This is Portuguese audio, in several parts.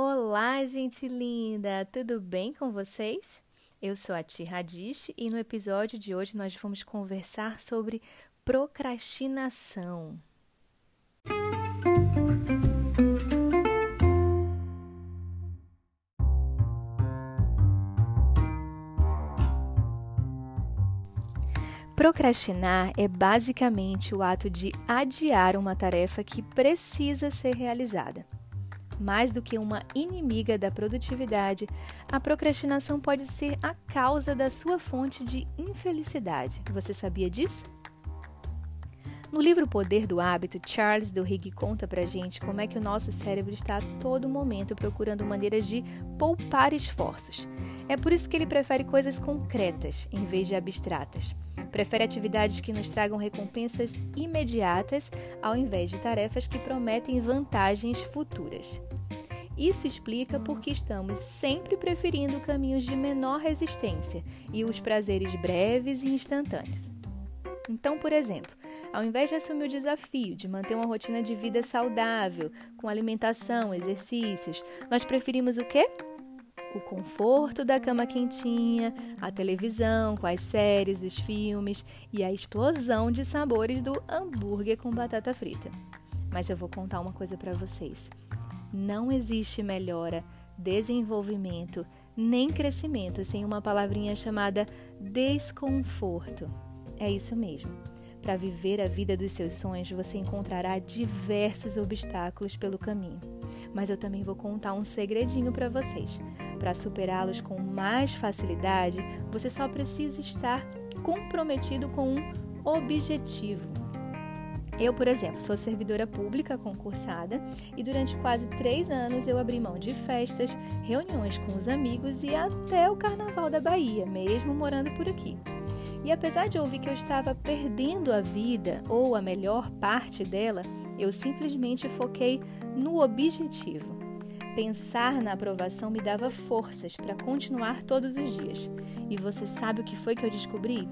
Olá, gente linda! Tudo bem com vocês? Eu sou a Tia Radish e no episódio de hoje nós vamos conversar sobre procrastinação. Procrastinar é basicamente o ato de adiar uma tarefa que precisa ser realizada. Mais do que uma inimiga da produtividade, a procrastinação pode ser a causa da sua fonte de infelicidade. Você sabia disso? No livro Poder do Hábito, Charles Duhigg conta pra gente como é que o nosso cérebro está a todo momento procurando maneiras de poupar esforços. É por isso que ele prefere coisas concretas em vez de abstratas. Prefere atividades que nos tragam recompensas imediatas ao invés de tarefas que prometem vantagens futuras. Isso explica por que estamos sempre preferindo caminhos de menor resistência e os prazeres breves e instantâneos. Então, por exemplo, ao invés de assumir o desafio de manter uma rotina de vida saudável, com alimentação, exercícios, nós preferimos o quê? o conforto da cama quentinha, a televisão com as séries, os filmes e a explosão de sabores do hambúrguer com batata frita. Mas eu vou contar uma coisa para vocês. Não existe melhora, desenvolvimento, nem crescimento sem uma palavrinha chamada desconforto. É isso mesmo. Para viver a vida dos seus sonhos, você encontrará diversos obstáculos pelo caminho. Mas eu também vou contar um segredinho para vocês. Para superá-los com mais facilidade, você só precisa estar comprometido com um objetivo. Eu, por exemplo, sou servidora pública concursada e durante quase três anos eu abri mão de festas, reuniões com os amigos e até o Carnaval da Bahia, mesmo morando por aqui. E apesar de ouvir que eu estava perdendo a vida ou a melhor parte dela, eu simplesmente foquei no objetivo. Pensar na aprovação me dava forças para continuar todos os dias. E você sabe o que foi que eu descobri?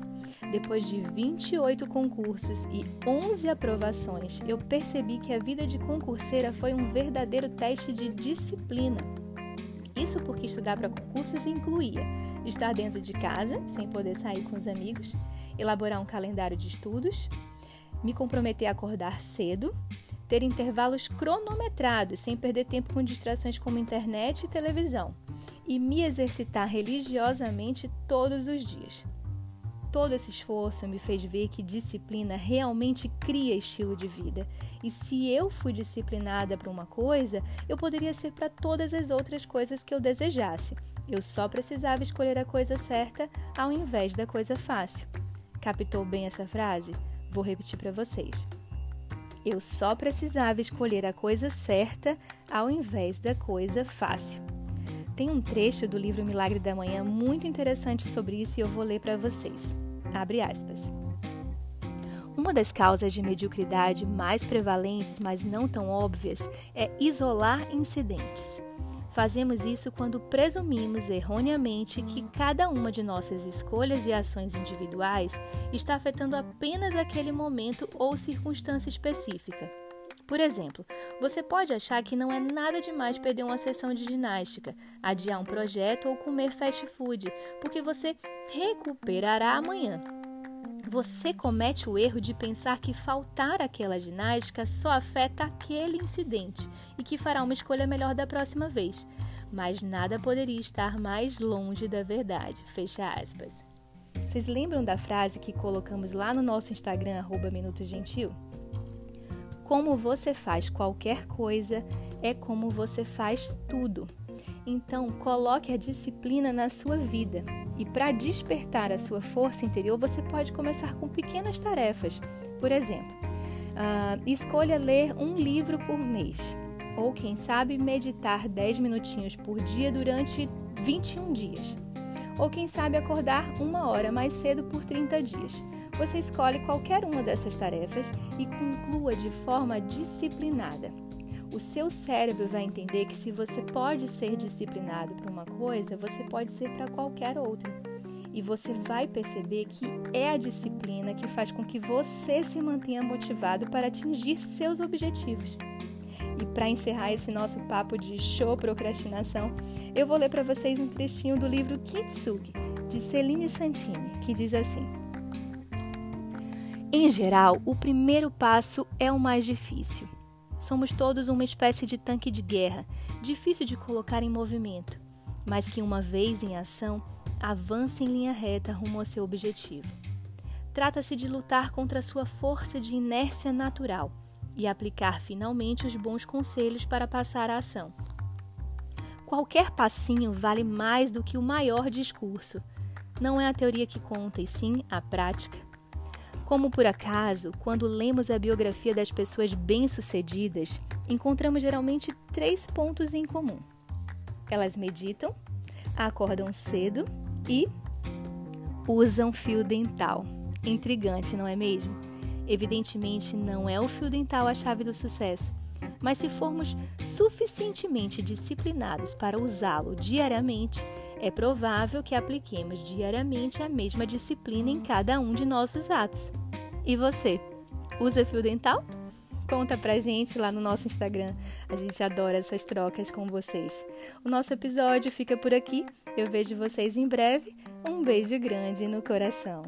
Depois de 28 concursos e 11 aprovações, eu percebi que a vida de concurseira foi um verdadeiro teste de disciplina. Isso porque estudar para concursos incluía estar dentro de casa, sem poder sair com os amigos, elaborar um calendário de estudos, me comprometer a acordar cedo, ter intervalos cronometrados, sem perder tempo com distrações como internet e televisão, e me exercitar religiosamente todos os dias. Todo esse esforço me fez ver que disciplina realmente cria estilo de vida. E se eu fui disciplinada para uma coisa, eu poderia ser para todas as outras coisas que eu desejasse. Eu só precisava escolher a coisa certa ao invés da coisa fácil. Captou bem essa frase? Vou repetir para vocês. Eu só precisava escolher a coisa certa ao invés da coisa fácil. Tem um trecho do livro Milagre da Manhã muito interessante sobre isso e eu vou ler para vocês. Abre aspas. Uma das causas de mediocridade mais prevalentes, mas não tão óbvias, é isolar incidentes. Fazemos isso quando presumimos erroneamente que cada uma de nossas escolhas e ações individuais está afetando apenas aquele momento ou circunstância específica. Por exemplo, você pode achar que não é nada demais perder uma sessão de ginástica, adiar um projeto ou comer fast food, porque você recuperará amanhã. Você comete o erro de pensar que faltar aquela ginástica só afeta aquele incidente e que fará uma escolha melhor da próxima vez. Mas nada poderia estar mais longe da verdade. Fecha aspas. Vocês lembram da frase que colocamos lá no nosso Instagram, arroba Minuto Gentil? Como você faz qualquer coisa é como você faz tudo. Então, coloque a disciplina na sua vida. E para despertar a sua força interior, você pode começar com pequenas tarefas. Por exemplo, uh, escolha ler um livro por mês. Ou, quem sabe, meditar 10 minutinhos por dia durante 21 dias. Ou, quem sabe, acordar uma hora mais cedo por 30 dias. Você escolhe qualquer uma dessas tarefas e conclua de forma disciplinada o seu cérebro vai entender que se você pode ser disciplinado para uma coisa, você pode ser para qualquer outra. E você vai perceber que é a disciplina que faz com que você se mantenha motivado para atingir seus objetivos. E para encerrar esse nosso papo de show procrastinação, eu vou ler para vocês um trechinho do livro Kintsugi, de Celine Santini, que diz assim: Em geral, o primeiro passo é o mais difícil. Somos todos uma espécie de tanque de guerra, difícil de colocar em movimento, mas que uma vez em ação, avança em linha reta rumo ao seu objetivo. Trata-se de lutar contra a sua força de inércia natural e aplicar finalmente os bons conselhos para passar a ação. Qualquer passinho vale mais do que o maior discurso. Não é a teoria que conta, e sim a prática. Como por acaso, quando lemos a biografia das pessoas bem-sucedidas, encontramos geralmente três pontos em comum. Elas meditam, acordam cedo e usam fio dental. Intrigante, não é mesmo? Evidentemente, não é o fio dental a chave do sucesso, mas se formos suficientemente disciplinados para usá-lo diariamente, é provável que apliquemos diariamente a mesma disciplina em cada um de nossos atos. E você, usa fio dental? Conta pra gente lá no nosso Instagram. A gente adora essas trocas com vocês. O nosso episódio fica por aqui. Eu vejo vocês em breve. Um beijo grande no coração.